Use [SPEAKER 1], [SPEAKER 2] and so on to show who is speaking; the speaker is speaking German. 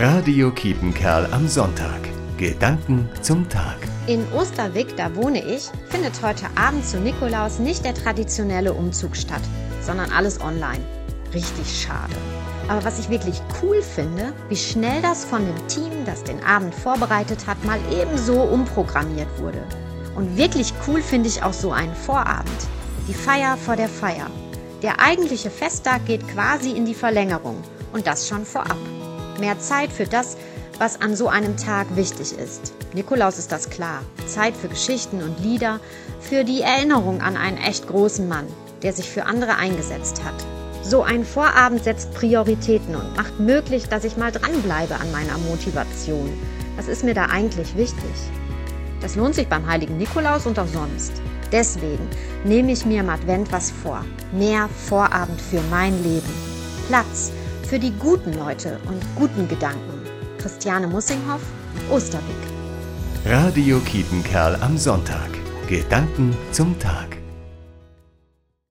[SPEAKER 1] Radio Kiepenkerl am Sonntag. Gedanken zum Tag.
[SPEAKER 2] In Osterwick, da wohne ich, findet heute Abend zu Nikolaus nicht der traditionelle Umzug statt, sondern alles online. Richtig schade. Aber was ich wirklich cool finde, wie schnell das von dem Team, das den Abend vorbereitet hat, mal ebenso umprogrammiert wurde. Und wirklich cool finde ich auch so einen Vorabend. Die Feier vor der Feier. Der eigentliche Festtag geht quasi in die Verlängerung und das schon vorab. Mehr Zeit für das, was an so einem Tag wichtig ist. Nikolaus ist das klar. Zeit für Geschichten und Lieder, für die Erinnerung an einen echt großen Mann, der sich für andere eingesetzt hat. So ein Vorabend setzt Prioritäten und macht möglich, dass ich mal dranbleibe an meiner Motivation. Was ist mir da eigentlich wichtig? Das lohnt sich beim heiligen Nikolaus und auch sonst. Deswegen nehme ich mir im Advent was vor. Mehr Vorabend für mein Leben. Platz für die guten Leute und guten Gedanken. Christiane Mussinghoff, Osterweg.
[SPEAKER 1] Radio Kiepenkerl am Sonntag. Gedanken zum Tag.